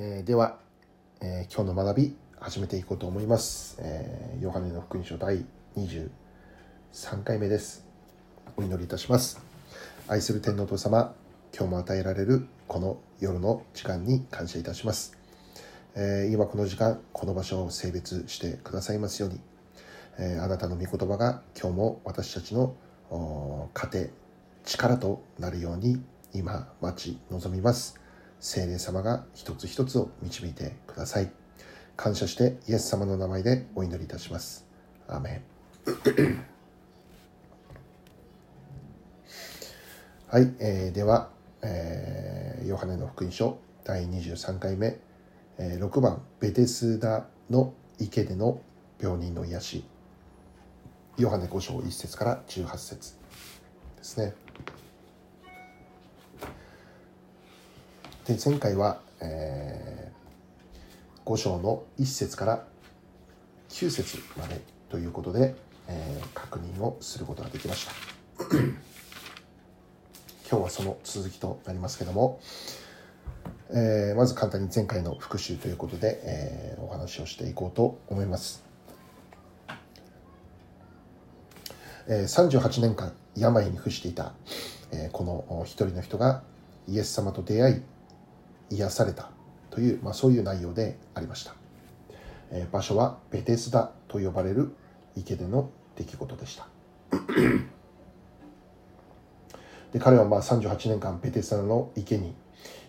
えー、では、えー、今日の学び始めていこうと思います、えー、ヨハネの福音書第23回目です。お祈りいたします。愛する天皇と様今日も与えられるこの夜の時間に感謝いたします、えー、今この時間この場所を性別してくださいますように、えー、あなたの御言葉が今日も私たちの糧力となるように今待ち望みます。聖霊様が一つ一つを導いてください。感謝してイエス様の名前でお祈りいたします。アーメン。はい、えー、では、えー、ヨハネの福音書第23回目、えー、6番ベテスダの池での病人の癒しヨハネ5章1節から18節ですね。で前回は、えー、5章の1節から9節までということで、えー、確認をすることができました。今日はその続きとなりますけども、えー、まず簡単に前回の復習ということで、えー、お話をしていこうと思います、えー、38年間病に伏していた、えー、この一人の人がイエス様と出会い癒されたという、まあ、そういう内容でありました、えー、場所はベテスダと呼ばれる池での出来事でした。で彼はまあ38年間ベテスダの池に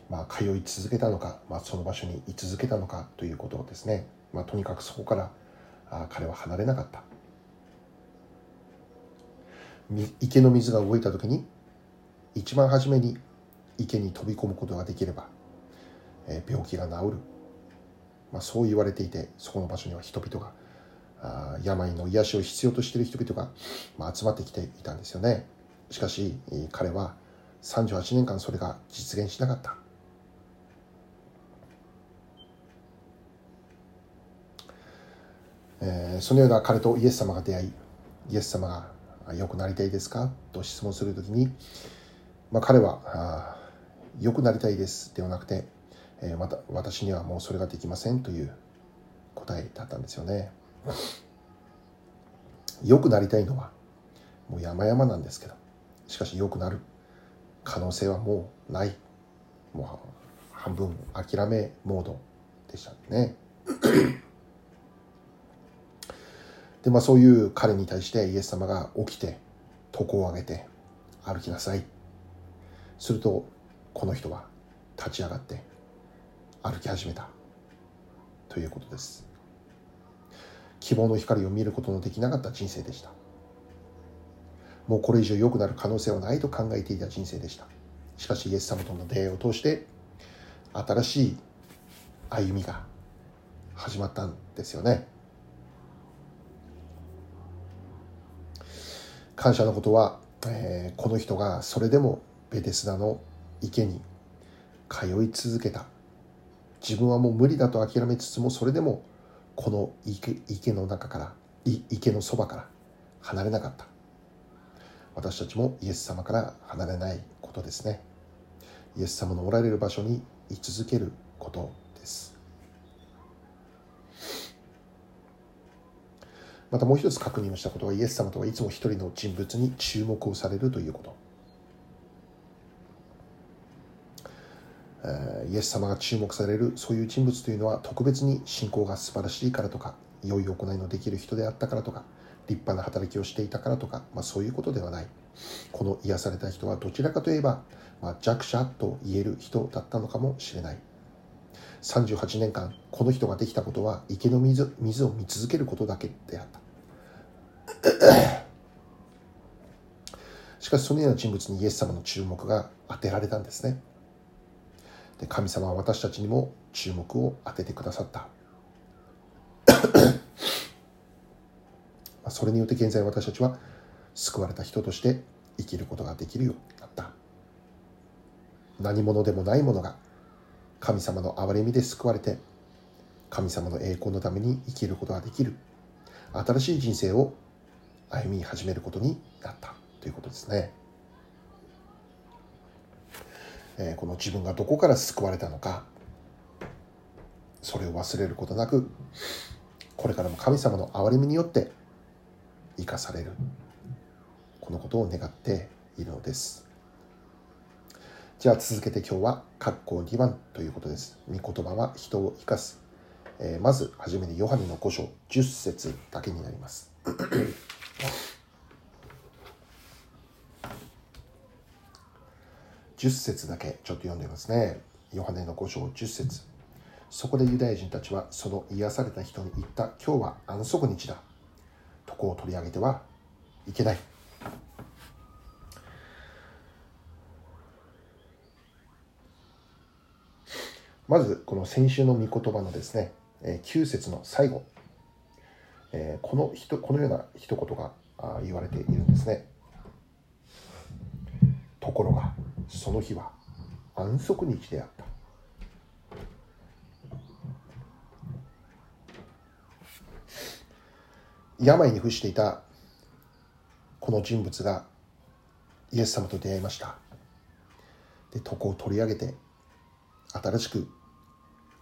まあ通い続けたのか、まあ、その場所に居続けたのかということをですね、まあ、とにかくそこからあ彼は離れなかった。池の水が動いた時に一番初めに池に飛び込むことができれば病気が治る、まあ、そう言われていてそこの場所には人々があ病の癒しを必要としている人々が、まあ、集まってきていたんですよね。しかし彼は38年間それが実現しなかった。えー、そのような彼とイエス様が出会いイエス様が「良くなりたいですか?」と質問するときに、まあ、彼は「良くなりたいです」ではなくてえ、また私にはもうそれができませんという答えだったんですよね。良くなりたいのはもう山々なんですけどしかし良くなる可能性はもうない。もう半分諦めモードでしたね。でまあそういう彼に対してイエス様が起きて床を上げて歩きなさい。するとこの人は立ち上がって歩き始めた。ということです。希望の光を見ることのできなかった人生でした。もうこれ以上良くなる可能性はないと考えていた人生でした。しかしイエス様との出会いを通して新しい歩みが始まったんですよね。感謝のことは、えー、この人がそれでもベテスダの池に通い続けた。自分はもう無理だと諦めつつもそれでもこの池池の中から池のそばから離れなかった。私たちもイエス様から離れないことですね。イエス様のおられる場所に居続けることです。またもう一つ確認をしたことはイエス様とはいつも一人の人物に注目をされるということ。イエス様が注目されるそういう人物というのは特別に信仰が素晴らしいからとか良い行いのできる人であったからとか立派な働きをしていたからとか、まあ、そういうことではない。この癒された人はどちらかといえば、まあ、弱者と言える人だったのかもしれない。38年間この人ができたことは池の水水を見続けることだけであった。しかしそのような人物にイエス様の注目が当てられたんですね。で神様は私たちにも注目を当ててくださった。それによって現在私たちは救われた人として生きることができるようになった。何者でもない者が神様の憐れみで救われて神様の栄光のために生きることができる。新しい人生を歩み始めることになったということですね。えこの自分がどこから救われたのか。それを忘れることなくこれからも神様の憐れみによって生かされる。このことを願っているのです。じゃあ続けて今日は括弧2番ということです。御言葉は人を生かす、えー、まずはじめにヨハネの5章10節だけになります。10節だけちょっと読んでみますね。ヨハネの5章10節そこでユダヤ人たちはその癒された人に言った。今日は安息日だ。床を取り上げてはいけない。まず、この先週の御言葉のですね、9節の最後、このこのような一言が言われているんですね。ところが、その日は安息日であった。病に伏していたこの人物がイエス様と出会いました。で床を取り上げて新しく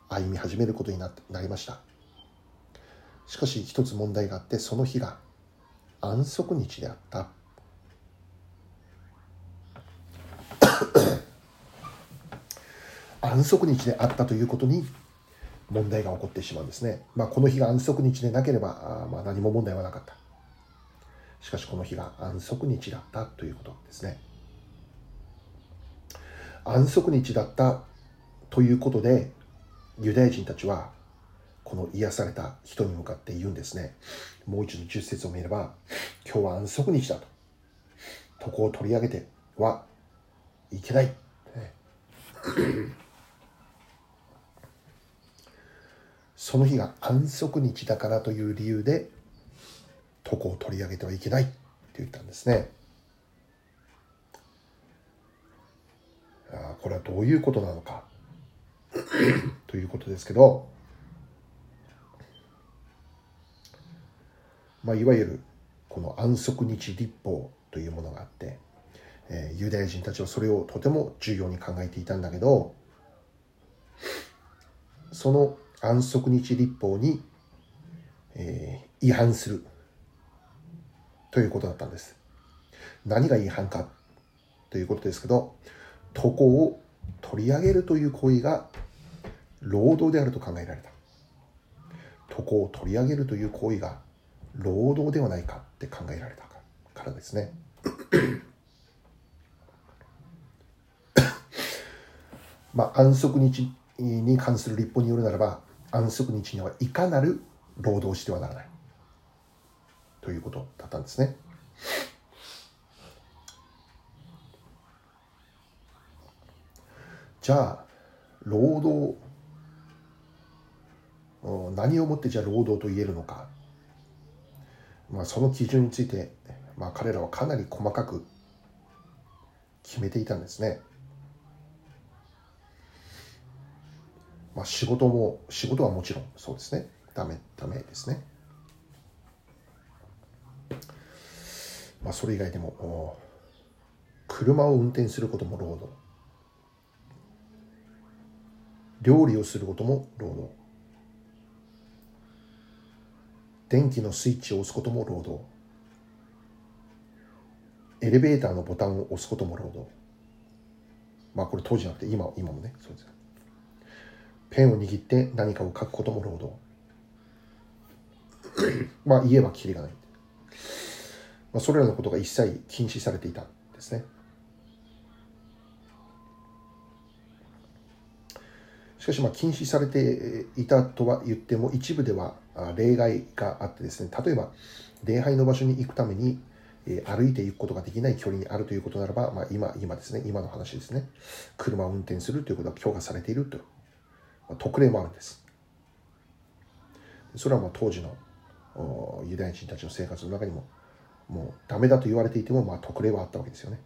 歩み始めることになりました。しかし一つ問題があってその日が安息日であった。安息日であったということに問題が起こってしまうんですね。まあ、この日が安息日でなければ、あまあ、何も問題はなかった。しかしこの日が安息日だったということですね。安息日だったということで、ユダヤ人たちは、この癒された人に向かって言うんですね。もう一度10節を見れば、今日は安息日だと。床を取り上げてはいけない。その日が安息日だからという理由で床を取り上げてはいけないって言ったんですね。あこれはどういうことなのか ということですけど、まあ、いわゆるこの安息日立法というものがあって、えー、ユダヤ人たちはそれをとても重要に考えていたんだけどその安息日立法に、えー、違反するということだったんです。何が違反かということですけど床を取り上げるという行為が労働であると考えられた。床を取り上げるという行為が労働ではないかって考えられたからですね。まあ、安息日に関する立法によるならば安息日にはいかなる労働してはならないということだったんですね。じゃあ労働何をもってじゃあ労働と言えるのか、まあ、その基準について、まあ、彼らはかなり細かく決めていたんですね。まあ、仕事も、仕事はもちろんそうですね。ダメ、ダメですね。まあ、それ以外でも、車を運転することも労働。料理をすることも労働。電気のスイッチを押すことも労働。エレベーターのボタンを押すことも労働。まあこれ当時じゃなくて今今もね、そうです。ペンを握って何かを書くことも労働。まあ言えばきりがない、まあ、それらのことが一切禁止されていたんですね。しかしまあ禁止されていたとは言っても一部では例外があってですね。例えば礼拝の場所に行くために歩いていくことができない距離にあるということならば、まあ、今今ですね。今の話ですね。車を運転するということは許可されていると。特例もあるんです。それはもう当時のユダヤ人たちの生活の中にももうダメだと言われていてもまあ特例はあったわけですよね。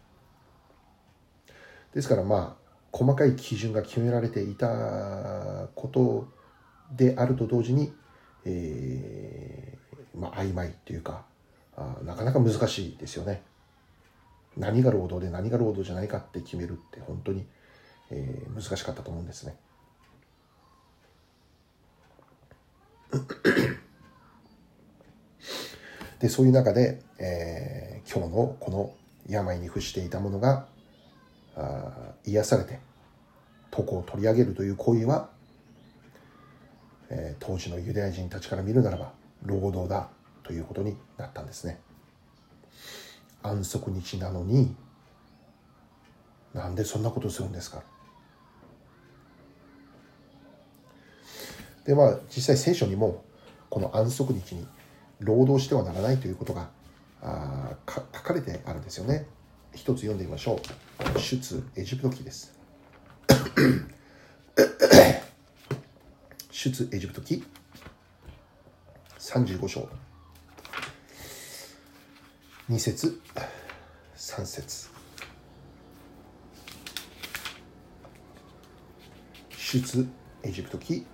ですからまあ細かい基準が決められていたことであると同時に、えー、まあ曖昧というかあなかなか難しいですよね。何が労働で何が労働じゃないかって決めるって本当に、えー、難しかったと思うんですね。でそういう中で、えー、今日のこの病に伏していたものがあ癒されて床を取り上げるという行為は、えー、当時のユダヤ人たちから見るならば労働だということになったんですね。安息日なのになんでそんなことするんですか。でまあ実際聖書にもこの安息日に労働してはならないということがあ書かれてあるんですよね。一つ読んでみましょう。出エジプト記です。出エジプト記。35章。2節。3節。出エジプト記。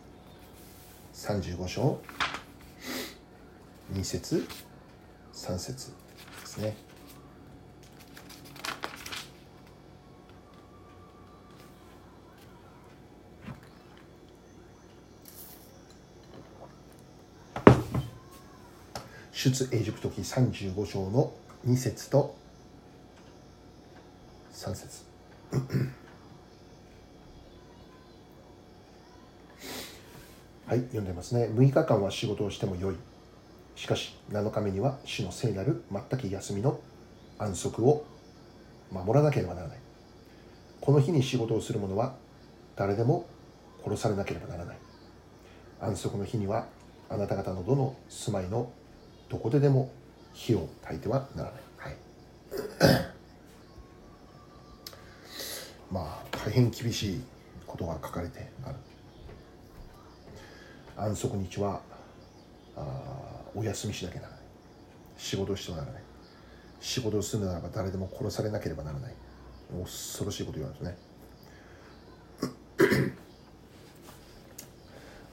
35章。2節3節ですね。出エジプト記35章の2節と3節。はい読んでますね。6日間は仕事をしてもよい。しかし7日目には主の聖なる全く休みの安息を守らなければならない。この日に仕事をする者は誰でも殺されなければならない。安息の日にはあなた方のどの住まいのどこででも火を焚いてはならない、はい、まあ大変厳しいことが書かれてある。安息日はあお休みしなきゃならない。仕事をしてはならない。仕事をするならば誰でも殺されなければならない。恐ろしいこと言われるんですね。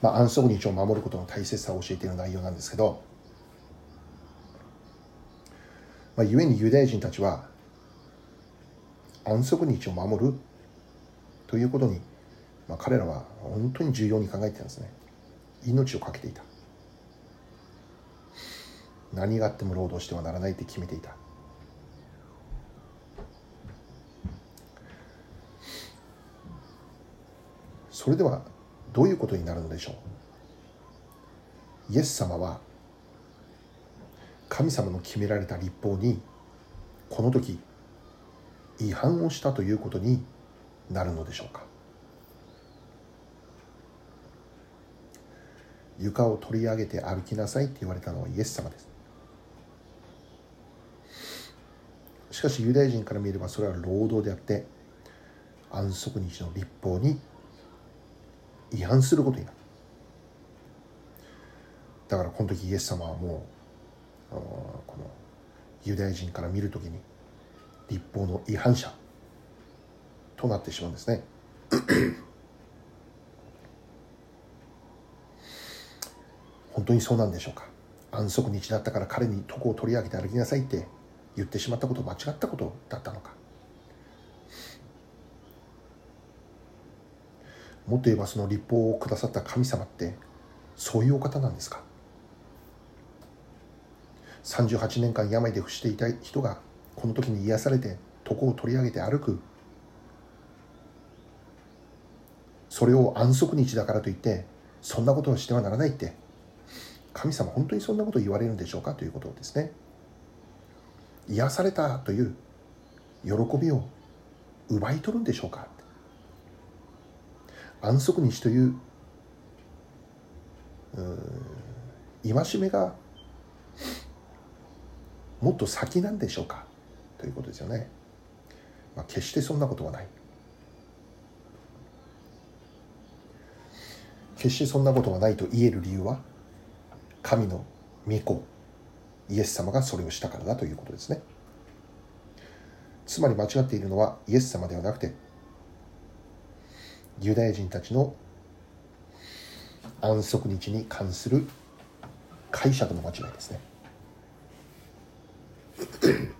まあ安息日を守ることの大切さを教えている内容なんですけどまあ、故にユダヤ人たちは安息日を守るということに、まあ、彼らは本当に重要に考えてたんですね。命を懸けていた。何があっても労働してはならないって決めていた。それではどういうことになるのでしょう？イエス様は神様の決められた立法にこの時違反をしたということになるのでしょうか？床を取り上げて歩きなさいって言われたのはイエス様です。しかしユダヤ人から見ればそれは労働であって安息日の立法に違反することになるだからこの時イエス様はもうこのユダヤ人から見るときに立法の違反者となってしまうんですね。本当にそうなんでしょうか安息日だったから彼に床を取り上げて歩きなさいって言ってしまったこと間違ったことだったのか。もっと言えばその立法をくださった神様ってそういうお方なんですか？38年間病で伏していた人がこの時に癒されて床を取り上げて歩く。それを安息日だからといってそんなことをしてはならないって。神様本当にそんなことを言われるんでしょうか？ということですね。癒されたという喜びを奪い取るんでしょうか。安息日という戒めがもっと先なんでしょうか。ということですよね、まあ、決してそんなことはない。決してそんなことはないと言える理由は神の御子イエス様がそれをしたからだということですね。つまり間違っているのはイエス様ではなくてユダヤ人たちの安息日に関する解釈の間違いですね。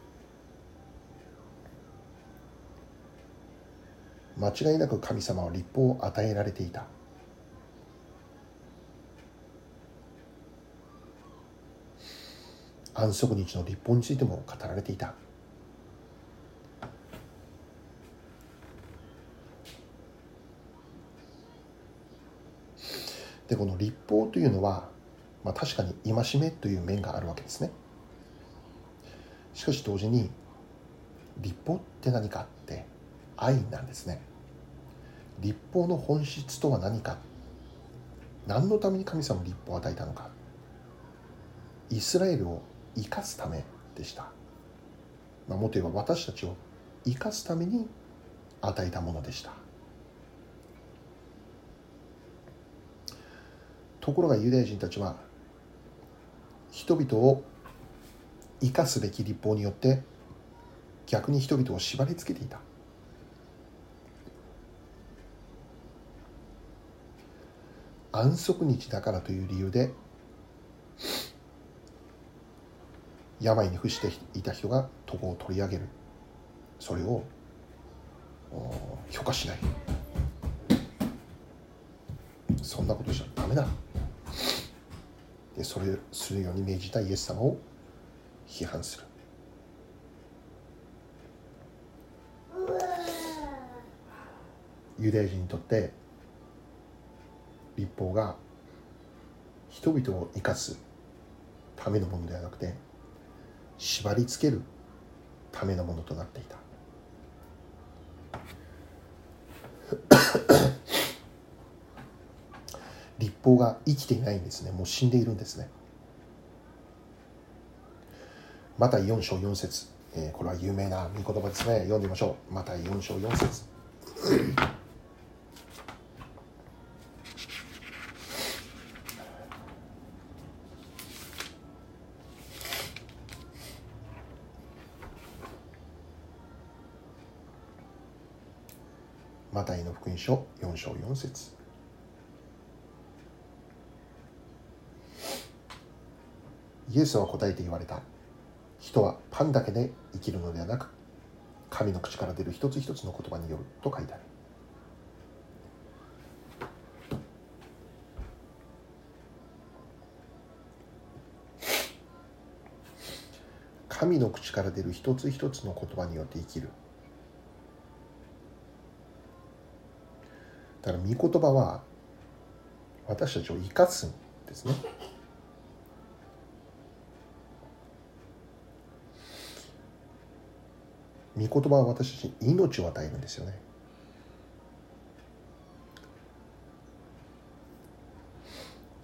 間違いなく神様は立法を与えられていた。安息日の立法についても語られていた。でこの立法というのは、まあ、確かに戒めという面があるわけですね。しかし同時に立法って何かって愛なんですね。立法の本質とは何か。何のために神様立法を与えたのか。イスラエルを生かすためでした、まあ、もと言えば私たちを生かすために与えたものでした。ところがユダヤ人たちは人々を生かすべき立法によって逆に人々を縛り付けていた。安息日だからという理由で病に伏していた人が床を取り上げる。それを許可しない。そんなことじゃダメだ。でそれするように命じたイエス様を批判する。ユダヤ人にとって立法が人々を生かすためのものではなくて縛りつけるためのものとなっていた。立法が生きていないんですね。もう死んでいるんですね。また4章4節、えー、これは有名な御言葉ですね。読んでみましょう。また4章4節マタイの福音書4章4節。イエスは答えて言われた。人はパンだけで生きるのではなく神の口から出る一つ一つの言葉によると書いてある。神の口から出る一つ一つの言葉によって生きる。だから御言葉は私たちを生かすんですね。御言葉は私たちに命を与えるんですよね。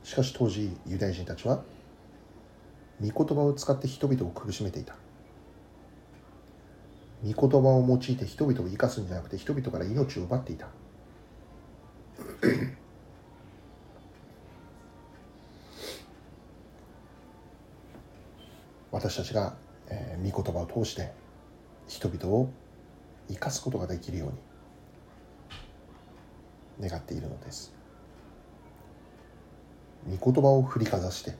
しかし当時ユダヤ人たちは御言葉を使って人々を苦しめていた。御言葉を用いて人々を生かすんじゃなくて人々から命を奪っていた。私たちが、えー、御言葉を通して人々を生かすことができるように願っているのです。御言葉を振りかざして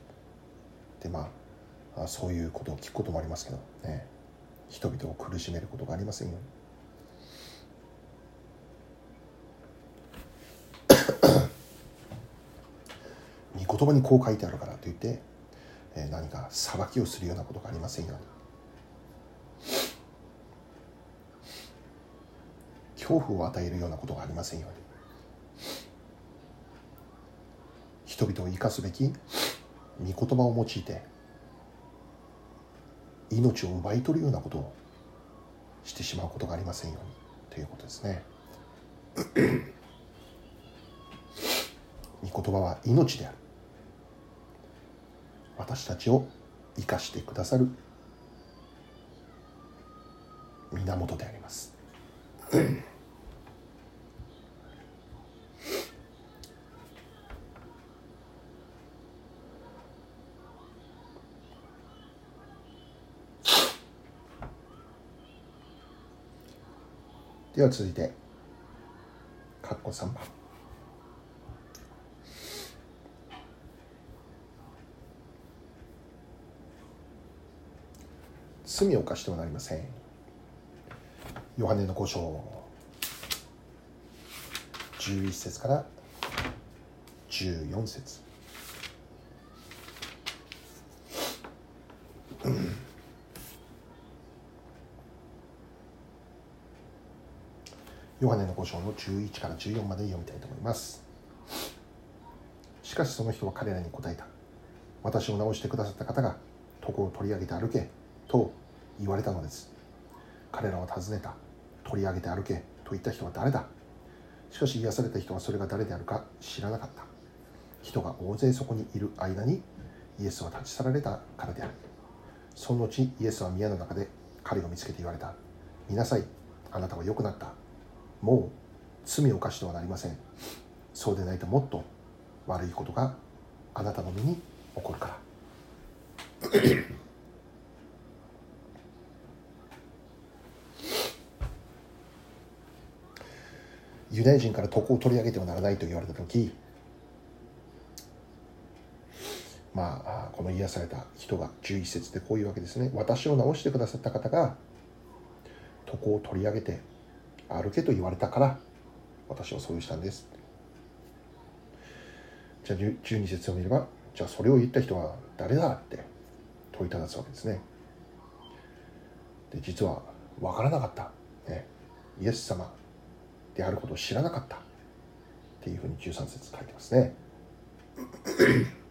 でまあそういうことを聞くこともありますけどね人々を苦しめることがありませんよ。御言葉にこう書いてあるからといって、え何か裁きをするようなことがありませんよ。うに恐怖を与えるようなことがありませんよ。うに人々を生かすべき御言葉を用いて命を奪い取るようなことをしてしまうことがありませんよ。うにということですね。御言葉は命である。私たちを生かしてくださる源であります。では続いて括弧3番罪を犯してはなりません。ヨハネの5章。11節から14節。ヨハネの5章の11から14まで読みたいと思います。しかしその人は彼らに答えた。私を直してくださった方が床を取り上げて歩けと言われたのです。彼らは尋ねた。取り上げて歩け。と言った人は誰だ？しかし癒された人はそれが誰であるか知らなかった。人が大勢そこにいる間にイエスは立ち去られたからである。その後イエスは宮の中で彼を見つけて言われた。見なさい。あなたは良くなった。もう罪を犯してはなりません。そうでないともっと悪いことがあなたの身に起こるから。ユダヤ人から徳を取り上げてはならないと言われた時まあこの癒された人が11節でこういうわけですね。私を治してくださった方が徳を取り上げて歩けと言われたから私はそうしたんです。じゃあ12節を見ればじゃあそれを言った人は誰だって問いただすわけですね。で実は分からなかった、ね、イエス様であることを知らなかったっていうふうに13節書いてますね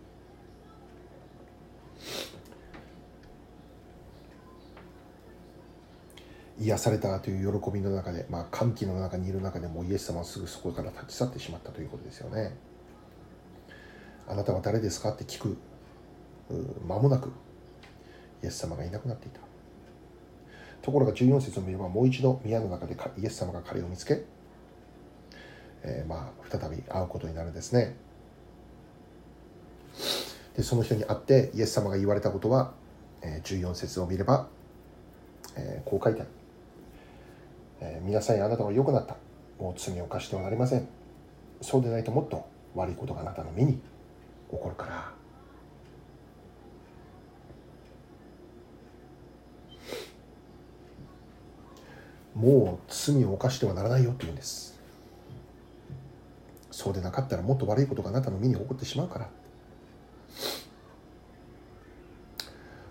癒されたという喜びの中で、まあ、歓喜の中にいる中でもイエス様はすぐそこから立ち去ってしまったということですよね。あなたは誰ですかって聞く間もなくイエス様がいなくなっていた。ところが14節を見ればもう一度宮の中でイエス様が彼を見つけ、えー、まあ再び会うことになるんですね。でその人に会ってイエス様が言われたことは、えー、14節を見れば、えー、こう書いてある。え、皆さんあなたは良くなったもう罪を犯してはなりませんそうでないともっと悪いことがあなたの身に起こるからもう罪を犯してはならないよって言うんですそうでなかったらもっと悪いことがあなたの身に起こってしまうから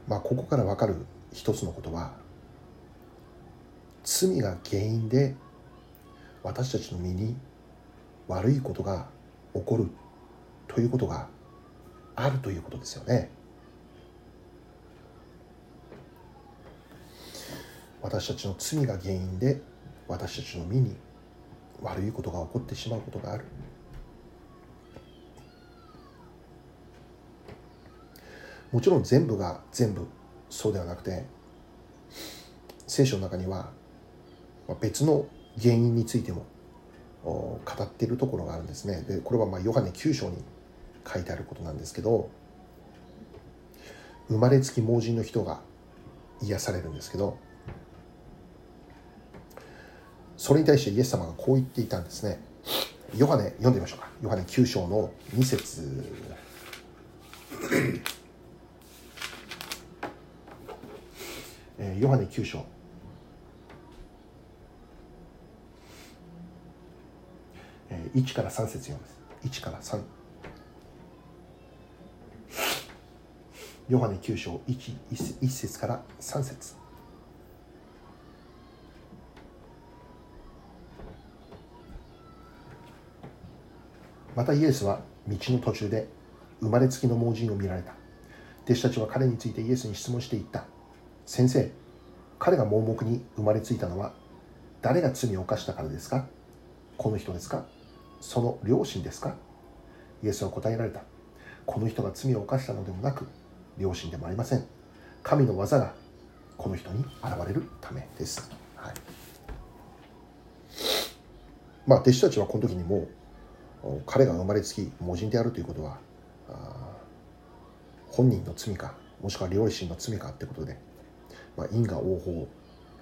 まあここから分かる一つのことは罪が原因で私たちの身に悪いことが起こるということがあるということですよね。私たちの罪が原因で私たちの身に悪いことが起こってしまうことがある。もちろん全部が全部そうではなくて聖書の中には別の原因についても語っているところがあるんですね。でこれはまあヨハネ9章に書いてあることなんですけど生まれつき盲人の人が癒されるんですけどそれに対してイエス様がこう言っていたんですね。ヨハネ読んでみましょうか。ヨハネ9章の2節。ヨハネ9章。1から3節読みます1から3ヨハネ9章 1, 1節から3節。またイエスは道の途中で生まれつきの盲人を見られた。弟子たちは彼についてイエスに質問していった。先生彼が盲目に生まれついたのは誰が罪を犯したからですか？この人ですか？その両親ですか？イエスは答えられた。この人が罪を犯したのでもなく、両親でもありません。神の技がこの人に現れるためです。はい、まあ、弟子たちはこの時にもう、彼が生まれつき盲人であるということは、本人の罪か、もしくは両親の罪かってことで、まあ、因果応報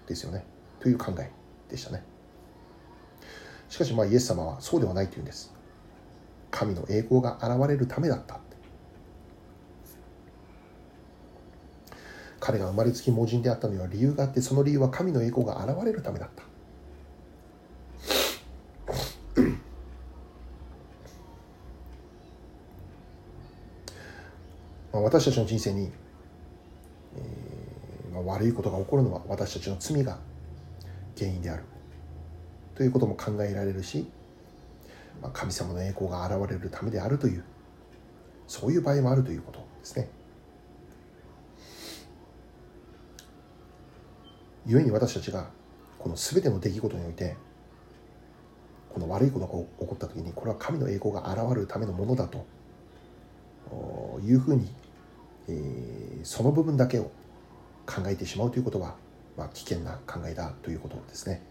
ですよね。という考えでしたね。しかしまあイエス様はそうではないというんです神の栄光が現れるためだった彼が生まれつき盲人であったのには理由があってその理由は神の栄光が現れるためだったまあ私たちの人生に、悪いことが起こるのは私たちの罪が原因であるということも考えられるし、まあ、神様の栄光が現れるためであるというそういう場合もあるということですね。故に私たちがこの全ての出来事においてこの悪いことが起こった時にこれは神の栄光が現れるためのものだというふうに、えー、その部分だけを考えてしまうということは、まあ、危険な考えだということですね。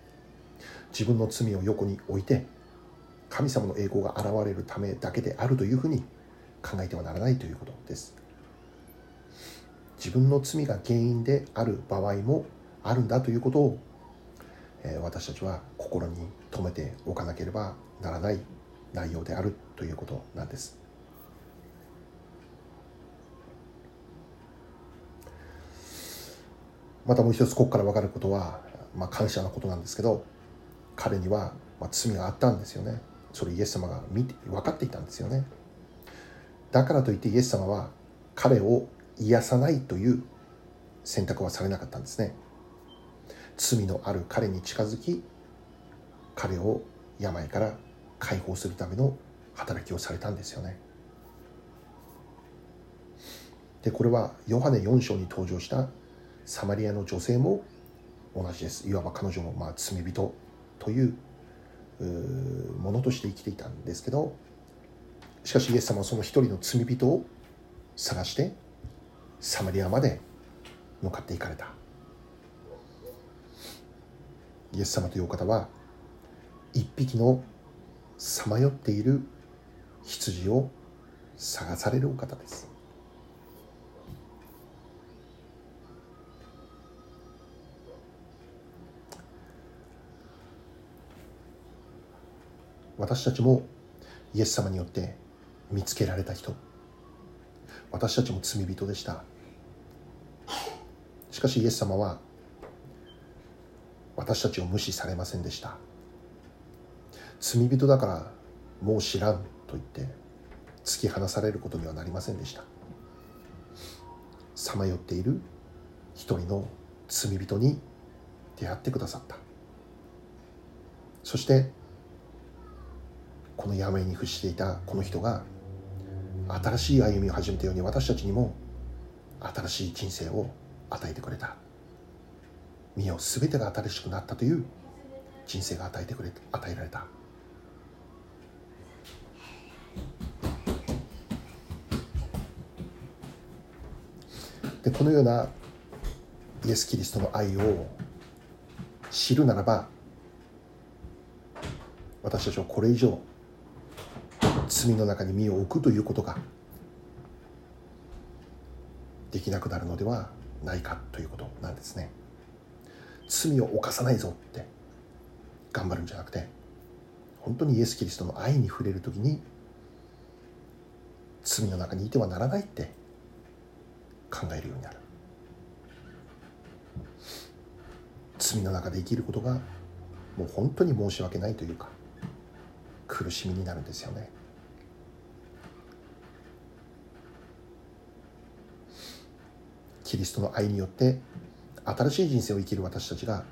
自分の罪を横に置いて神様の栄光が現れるためだけであるというふうに考えてはならないということです。自分の罪が原因である場合もあるんだということを、え私たちは心に留めておかなければならない内容であるということなんです。またもう一つここから分かることは、まあ、感謝のことなんですけど彼には、ま罪があったんですよね。それイエス様が見て分かっていたんですよね。だからといってイエス様は彼を癒さないという選択はされなかったんですね。罪のある彼に近づき彼を病から解放するための働きをされたんですよね。でこれはヨハネ4章に登場したサマリアの女性も同じです。いわば彼女もまあ罪人というものとして生きていたんですけどしかしイエス様はその一人の罪人を探してサマリアまで向かっていかれた。イエス様というお方は一匹のさまよっている羊を探されるお方です。私たちもイエス様によって見つけられた人。私たちも罪人でした。しかしイエス様は私たちを無視されませんでした。罪人だからもう知らんと言って突き放されることにはなりませんでした。さまよっている一人の罪人に出会ってくださった。そしてこの病に伏していたこの人が新しい歩みを始めたように私たちにも新しい人生を与えてくれた。身を全てが新しくなったという人生が与えてくれ与えられた。でこのようなイエス・キリストの愛を知るならば私たちはこれ以上罪の中に身を置くということができなくなるのではないかということなんですね。罪を犯さないぞって頑張るんじゃなくて本当にイエス・キリストの愛に触れる時に罪の中にいてはならないって考えるようになる罪の中で生きることがもう本当に申し訳ないというか苦しみになるんですよねキリストの愛によって新しい人生を生きる私たちが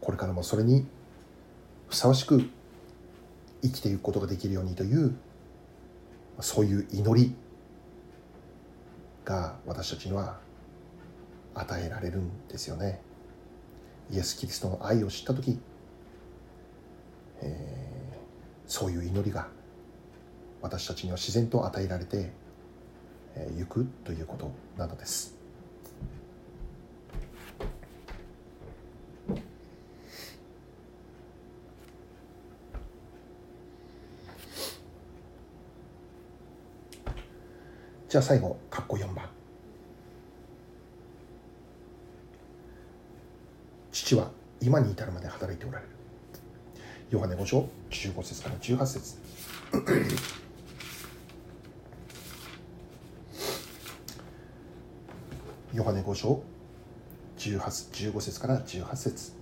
これからもそれにふさわしく生きていくことができるようにというそういう祈りが私たちには与えられるんですよね。イエス・キリストの愛を知った時、えー、そういう祈りが私たちには自然と与えられて行くということなのです。じゃあ最後、括弧4番。父は今に至るまで働いておられる。ヨハネ5章15節から18節ヨハネ5章。15節から18節。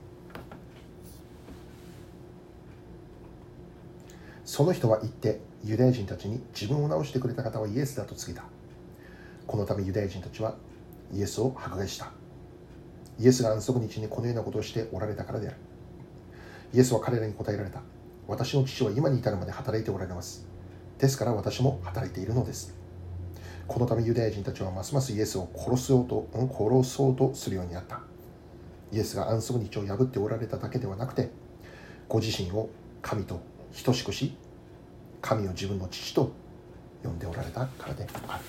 その人は言ってユダヤ人たちに自分を治してくれた方はイエスだと告げた。このためユダヤ人たちはイエスを迫害した。イエスが安息日にこのようなことをしておられたからである。イエスは彼らに答えられた。私の父は今に至るまで働いておられます。ですから私も働いているのです。このためユダヤ人たちはますますイエスを殺そうと、殺そうとするようになった。イエスが安息日を破っておられただけではなくてご自身を神と等しくし神を自分の父と呼んでおられたからである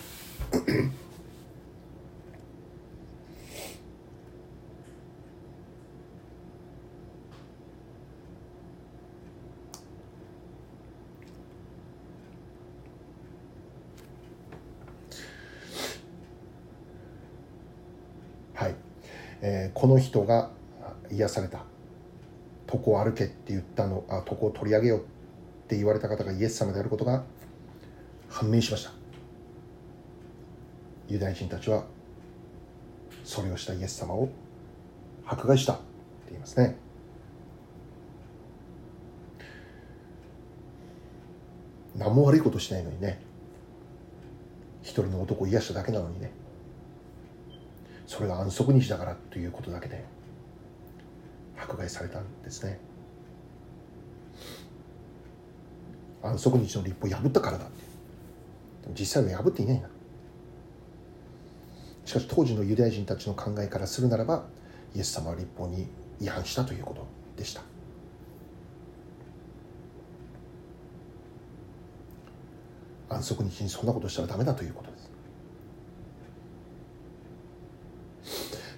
はい、えーこの人が癒された。床を歩けって言ったのあ床を取り上げようって言われた方がイエス様であることが判明しました。ユダヤ人たちはそれをしたイエス様を迫害したって言いますね。何も悪いことしないのにね。一人の男を癒しただけなのにね。それが安息日だからということだけで迫害されたんですね。安息日の立法を破ったからだって。実際は破っていないんだ。しかし当時のユダヤ人たちの考えからするならばイエス様は立法に違反したということでした。安息日にそんなことしたらダメだということ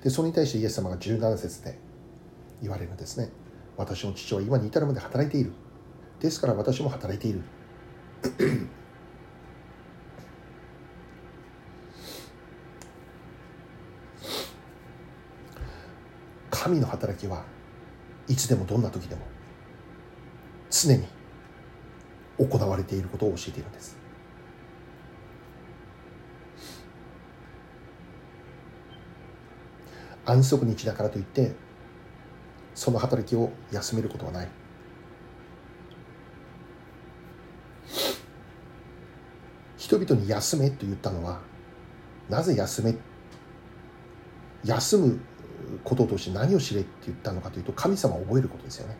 でそれに対してイエス様が17節で言われるんですね。私の父は今に至るまで働いている。ですから私も働いている。神の働きはいつでもどんな時でも常に行われていることを教えているんです。安息日だからといってその働きを休めることはない。人々に休めと言ったのはなぜ休め休むこととして何を知れって言ったのかというと神様を覚えることですよね。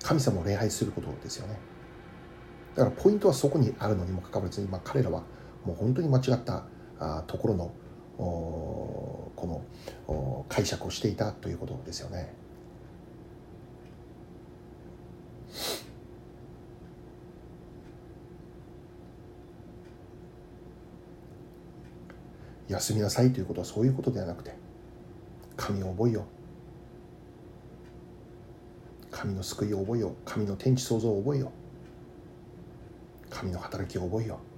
神様を礼拝することですよね。だからポイントはそこにあるのにもかかわらず今彼らはもう本当に間違ったところのこの解釈をしていたということですよね。休みなさいということはそういうことではなくて神を覚えよ神の救いを覚えよ神の天地創造を覚えよ神の働きを覚えよう。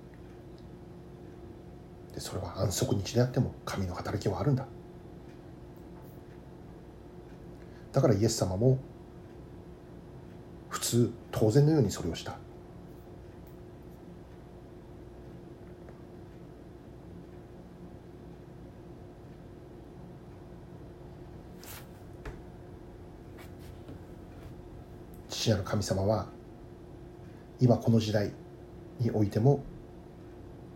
でそれは安息日であっても神の働きはあるんだ。だからイエス様も普通当然のようにそれをした。父なる神様は今この時代においても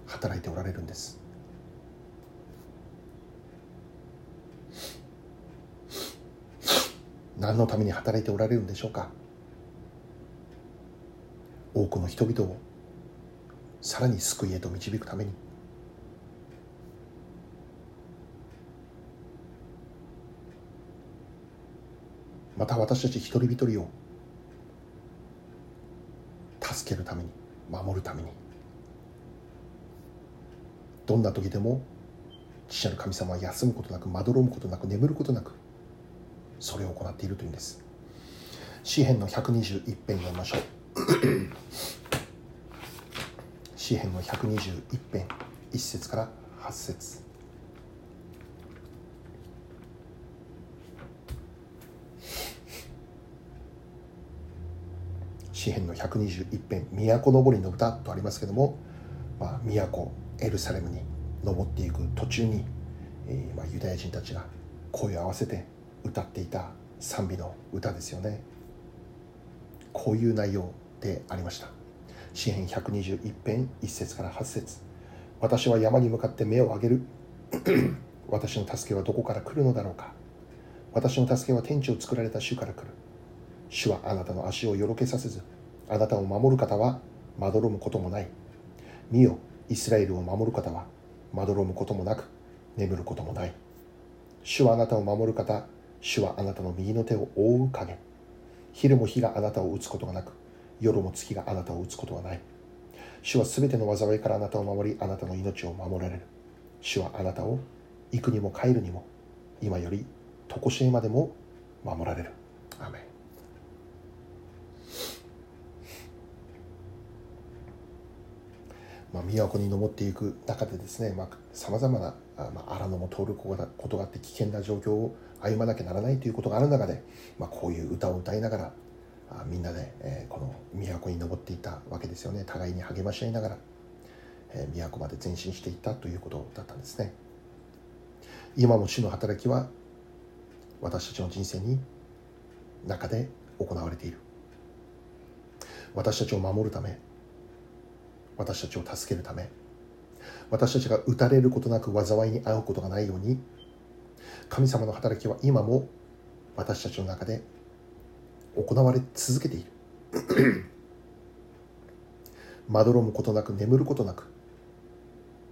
働いておられるんです。何のために働いておられるんでしょうか？多くの人々をさらに救いへと導くために。また私たち一人一人を助けるために守るために。どんな時でも父なる神様は休むことなくまどろむことなく眠ることなくそれを行っているというんです。詩篇の121編読みましょう。詩篇の121編1節から8節。詩篇の121編「都のぼりの歌」とありますけども、まあ、都エルサレムに登っていく途中に、えーまあ、ユダヤ人たちが声を合わせて歌っていた賛美の歌ですよね。こういう内容でありました。詩篇121編1節から8節。私は山に向かって目を上げる。私の助けはどこから来るのだろうか。私の助けは天地を作られた主から来る。主はあなたの足をよろけさせずあなたを守る方はまどろむこともない。見よイスラエルを守る方はまどろむこともなく眠ることもない。主はあなたを守る方主はあなたの右の手を覆う影。昼も日があなたを打つことがなく夜も月があなたを打つことはない。主はすべての災いからあなたを守りあなたの命を守られる。主はあなたを幾にも帰るにも今より常しえまでも守られる。アメン。まあ、都に登っていく中でですねさまざ、まな、あ、荒野も通ることがあって危険な状況を歩まなきゃならないということがある中で、まあ、こういう歌を歌いながらみんなで、えー、この都に登っていたわけですよね。互いに励まし合いながら、えー、都まで前進していったということだったんですね。今も主の働きは私たちの人生に中で行われている。私たちを守るため私たちを助けるため私たちが打たれることなく災いに遭うことがないように神様の働きは今も私たちの中で行われ続けている。まどろむことなく眠ることなく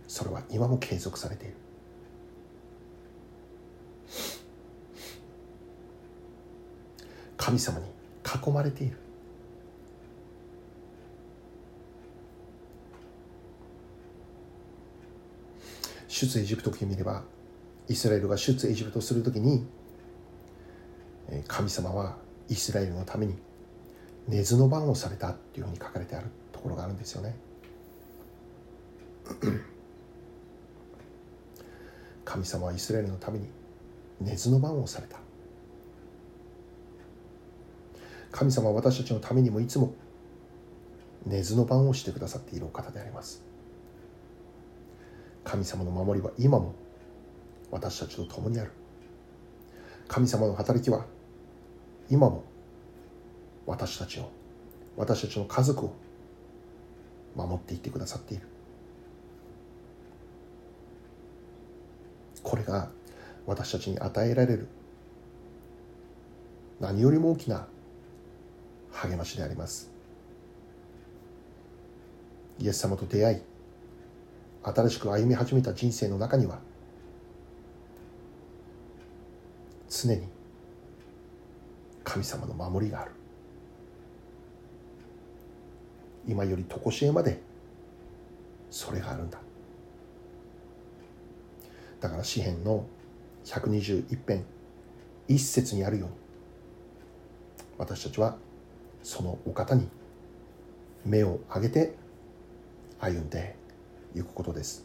それは今も継続されている。神様に囲まれている。出エジプト記を見ればイスラエルが出エジプトするときに神様はイスラエルのために根津の番をされたっていうふうに書かれてあるところがあるんですよね。神様はイスラエルのために根津の番をされた。神様は私たちのためにもいつも根津の番をしてくださっているお方であります。神様の守りは今も私たちと共にある。神様の働きは今も私たちを私たちの家族を守っていってくださっている。これが私たちに与えられる何よりも大きな励ましであります。イエス様と出会い新しく歩み始めた人生の中には常に神様の守りがある。今より常しえまでそれがあるんだ。だから詩篇の121編一節にあるように私たちはそのお方に目を上げて歩んでいくことです。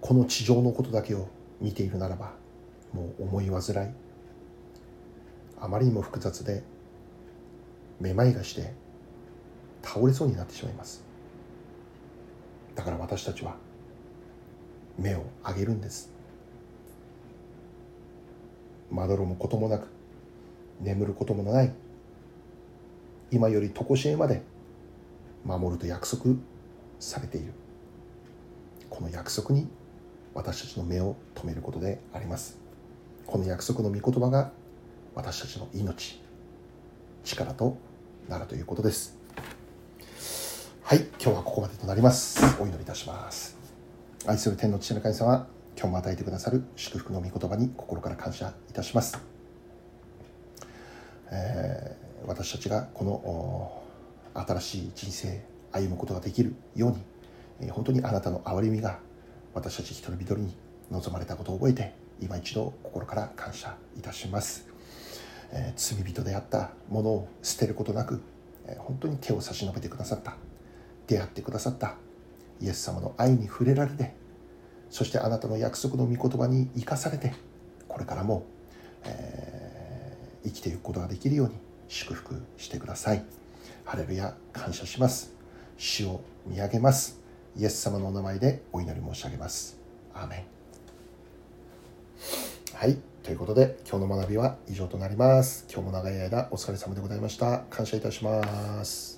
この地上のことだけを見ているならばもう思い煩い。あまりにも複雑でめまいがして倒れそうになってしまいます。だから私たちは目を上げるんです。まどろむこともなく眠ることもない。今より常しえまで守ると約束されている。この約束に私たちの目を留めることであります。この約束の御言葉が私たちの命力となるということです。はい今日はここまでとなります。お祈りいたします。愛する天の父の神様今日も与えてくださる祝福の御言葉に心から感謝いたします、えー、私たちがこの新しい人生歩むことができるように、え本当にあなたの憐れみが私たち一人一人に望まれたことを覚えて今一度心から感謝いたします、えー、罪人であったものを捨てることなく、えー、本当に手を差し伸べてくださった。出会ってくださった。イエス様の愛に触れられてそしてあなたの約束の御言葉に生かされてこれからも、えー、生きていくことができるように祝福してください。ハレルヤ感謝します。主を見上げます。イエス様のお名前でお祈り申し上げます。アーメン。はい。ということで今日の学びは以上となります。今日も長い間お疲れ様でございました。感謝いたします。